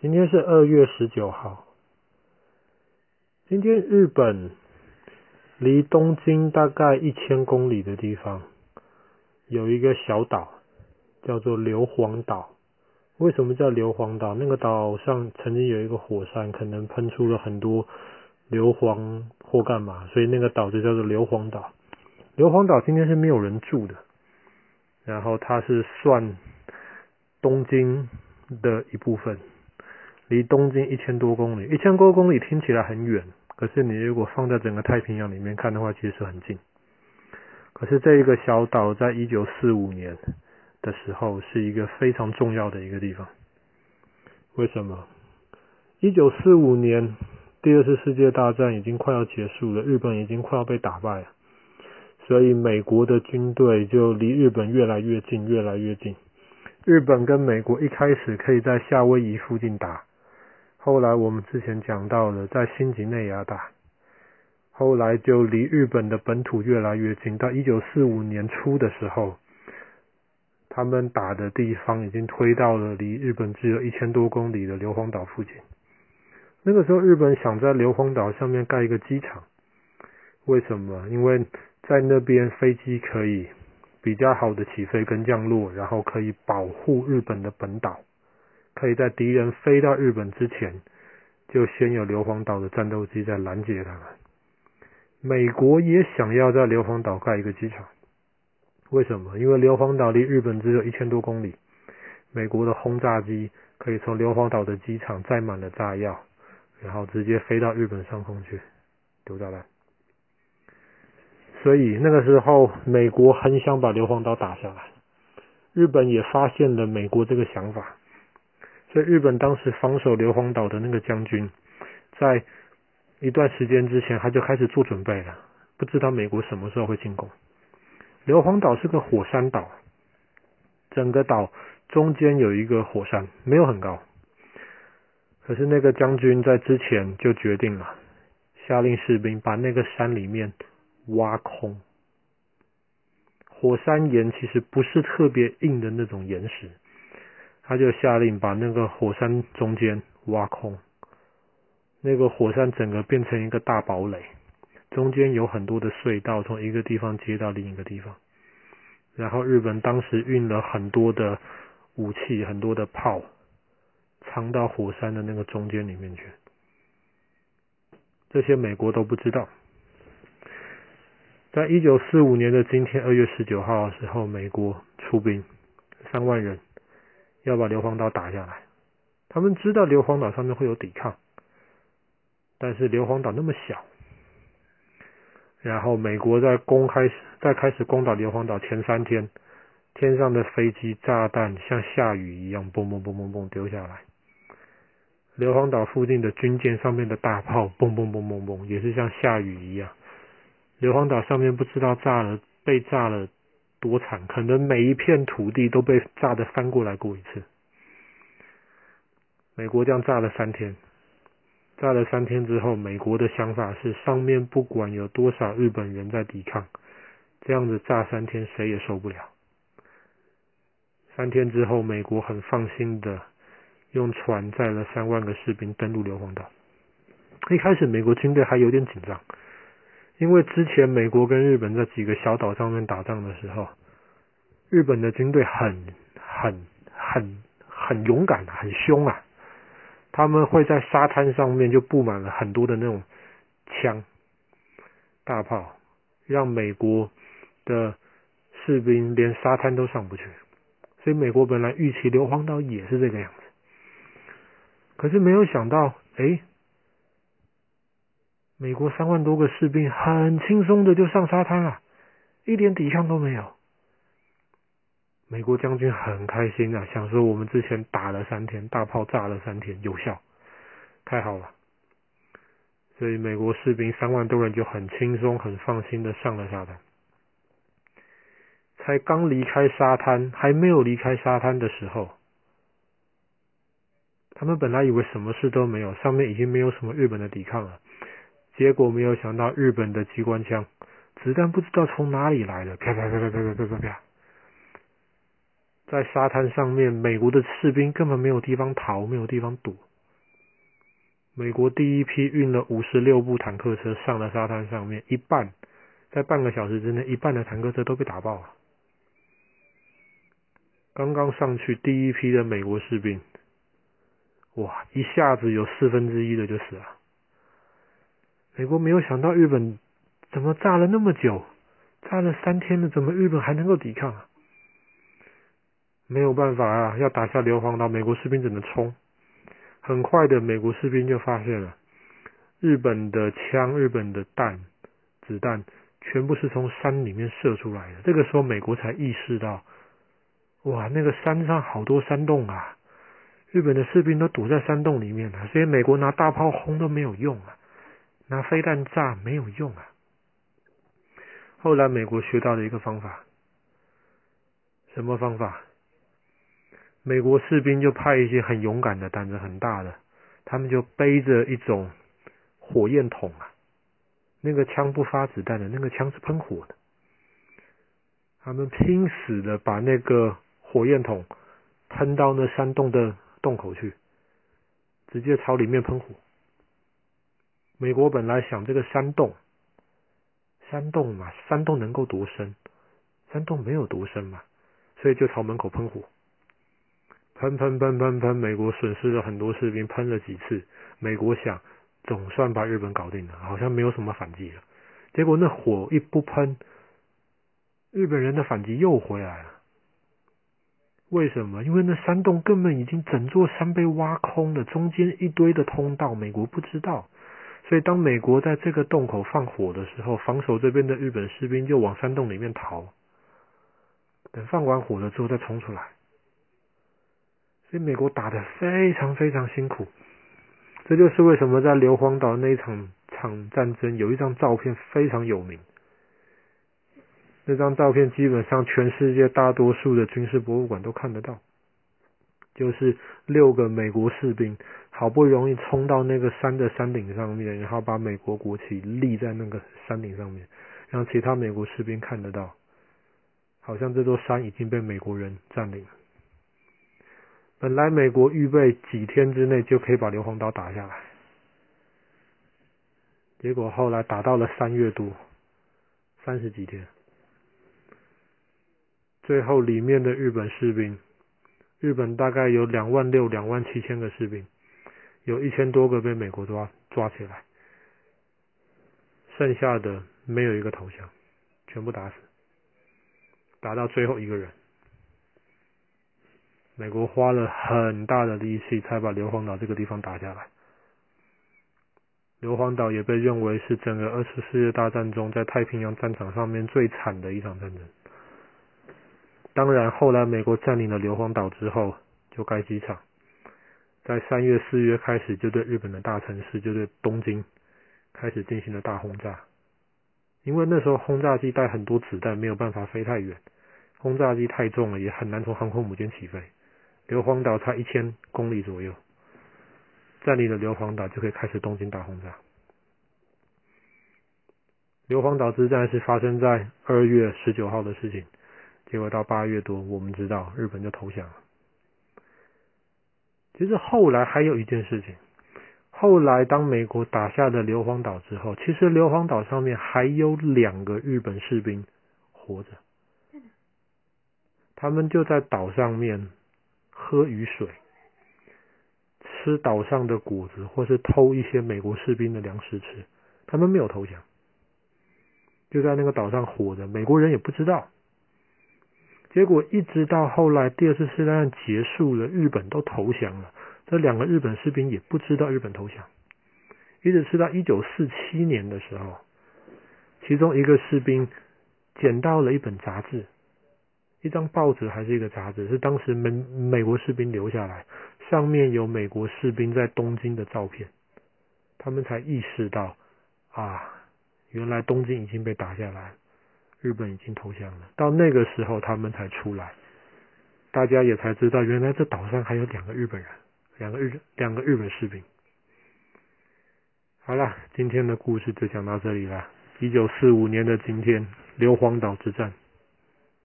今天是二月十九号。今天日本离东京大概一千公里的地方，有一个小岛，叫做硫磺岛。为什么叫硫磺岛？那个岛上曾经有一个火山，可能喷出了很多硫磺或干嘛，所以那个岛就叫做硫磺岛。硫磺岛今天是没有人住的，然后它是算东京的一部分。离东京一千多公里，一千多公里听起来很远，可是你如果放在整个太平洋里面看的话，其实很近。可是这一个小岛在一九四五年的时候是一个非常重要的一个地方。为什么？一九四五年第二次世界大战已经快要结束了，日本已经快要被打败了，所以美国的军队就离日本越来越近，越来越近。日本跟美国一开始可以在夏威夷附近打。后来我们之前讲到了，在新几内亚打，后来就离日本的本土越来越近。到一九四五年初的时候，他们打的地方已经推到了离日本只有一千多公里的硫磺岛附近。那个时候，日本想在硫磺岛上面盖一个机场，为什么？因为在那边飞机可以比较好的起飞跟降落，然后可以保护日本的本岛。可以在敌人飞到日本之前，就先有硫磺岛的战斗机在拦截他们。美国也想要在硫磺岛盖一个机场，为什么？因为硫磺岛离日本只有一千多公里，美国的轰炸机可以从硫磺岛的机场载满了炸药，然后直接飞到日本上空去丢炸弹。所以那个时候，美国很想把硫磺岛打下来，日本也发现了美国这个想法。所以日本当时防守硫磺岛的那个将军，在一段时间之前他就开始做准备了，不知道美国什么时候会进攻。硫磺岛是个火山岛，整个岛中间有一个火山，没有很高。可是那个将军在之前就决定了，下令士兵把那个山里面挖空。火山岩其实不是特别硬的那种岩石。他就下令把那个火山中间挖空，那个火山整个变成一个大堡垒，中间有很多的隧道，从一个地方接到另一个地方。然后日本当时运了很多的武器，很多的炮，藏到火山的那个中间里面去。这些美国都不知道。在一九四五年的今天，二月十九号的时候，美国出兵三万人。要把硫磺岛打下来，他们知道硫磺岛上面会有抵抗，但是硫磺岛那么小，然后美国在攻开在开始攻打硫磺岛前三天，天上的飞机炸弹像下雨一样，嘣嘣嘣嘣嘣丢下来，硫磺岛附近的军舰上面的大炮，嘣嘣嘣嘣嘣，也是像下雨一样，硫磺岛上面不知道炸了被炸了。多惨！可能每一片土地都被炸得翻过来过一次。美国这样炸了三天，炸了三天之后，美国的想法是：上面不管有多少日本人在抵抗，这样子炸三天谁也受不了。三天之后，美国很放心的用船载了三万个士兵登陆硫磺岛。一开始，美国军队还有点紧张。因为之前美国跟日本在几个小岛上面打仗的时候，日本的军队很很很很勇敢，很凶啊！他们会在沙滩上面就布满了很多的那种枪、大炮，让美国的士兵连沙滩都上不去。所以美国本来预期硫磺岛也是这个样子，可是没有想到，哎。美国三万多个士兵很轻松的就上沙滩了，一点抵抗都没有。美国将军很开心啊，想说我们之前打了三天，大炮炸了三天，有效，太好了。所以美国士兵三万多人就很轻松、很放心的上了沙滩。才刚离开沙滩，还没有离开沙滩的时候，他们本来以为什么事都没有，上面已经没有什么日本的抵抗了。结果没有想到，日本的机关枪子弹不知道从哪里来的，啪啪啪啪啪啪啪啪，在沙滩上面，美国的士兵根本没有地方逃，没有地方躲，美国第一批运了五十六部坦克车上了沙滩上面，一半在半个小时之内，一半的坦克车都被打爆了。刚刚上去第一批的美国士兵，哇，一下子有四分之一的就死了。美国没有想到日本怎么炸了那么久，炸了三天了，怎么日本还能够抵抗啊？没有办法啊，要打下硫磺岛，美国士兵只能冲。很快的，美国士兵就发现了，日本的枪、日本的弹、子弹全部是从山里面射出来的。这个时候，美国才意识到，哇，那个山上好多山洞啊！日本的士兵都躲在山洞里面了，所以美国拿大炮轰都没有用啊，拿飞弹炸没有用啊。后来，美国学到了一个方法，什么方法？美国士兵就派一些很勇敢的、胆子很大的，他们就背着一种火焰筒啊，那个枪不发子弹的，那个枪是喷火的。他们拼死的把那个火焰筒喷到那山洞的洞口去，直接朝里面喷火。美国本来想这个山洞，山洞嘛，山洞能够独生？山洞没有独生嘛，所以就朝门口喷火。喷喷喷喷喷！美国损失了很多士兵，喷了几次。美国想，总算把日本搞定了，好像没有什么反击了。结果那火一不喷，日本人的反击又回来了。为什么？因为那山洞根本已经整座山被挖空了，中间一堆的通道，美国不知道。所以当美国在这个洞口放火的时候，防守这边的日本士兵就往山洞里面逃。等放完火了之后再冲出来。所以美国打得非常非常辛苦，这就是为什么在硫磺岛那一场场战争有一张照片非常有名。那张照片基本上全世界大多数的军事博物馆都看得到，就是六个美国士兵好不容易冲到那个山的山顶上面，然后把美国国旗立在那个山顶上面，让其他美国士兵看得到，好像这座山已经被美国人占领了。本来美国预备几天之内就可以把硫磺岛打下来，结果后来打到了三月多，三十几天，最后里面的日本士兵，日本大概有两万六、两万七千个士兵，有一千多个被美国抓抓起来，剩下的没有一个投降，全部打死，打到最后一个人。美国花了很大的力气才把硫磺岛这个地方打下来。硫磺岛也被认为是整个二次世界大战中在太平洋战场上面最惨的一场战争。当然，后来美国占领了硫磺岛之后，就盖机场，在三月、四月开始就对日本的大城市，就对东京开始进行了大轰炸。因为那时候轰炸机带很多子弹，没有办法飞太远，轰炸机太重了，也很难从航空母舰起飞。硫磺岛才一千公里左右，占领了硫磺岛就可以开始东京大轰炸。硫磺岛之战是发生在二月十九号的事情，结果到八月多，我们知道日本就投降了。其实后来还有一件事情，后来当美国打下了硫磺岛之后，其实硫磺岛上面还有两个日本士兵活着，他们就在岛上面。喝雨水，吃岛上的果子，或是偷一些美国士兵的粮食吃。他们没有投降，就在那个岛上活着。美国人也不知道。结果一直到后来第二次世界大战结束了，日本都投降了，这两个日本士兵也不知道日本投降。一直吃到一九四七年的时候，其中一个士兵捡到了一本杂志。一张报纸还是一个杂志，是当时美美国士兵留下来，上面有美国士兵在东京的照片，他们才意识到啊，原来东京已经被打下来，日本已经投降了。到那个时候，他们才出来，大家也才知道，原来这岛上还有两个日本人，两个日两个日本士兵。好了，今天的故事就讲到这里了。一九四五年的今天，硫磺岛之战。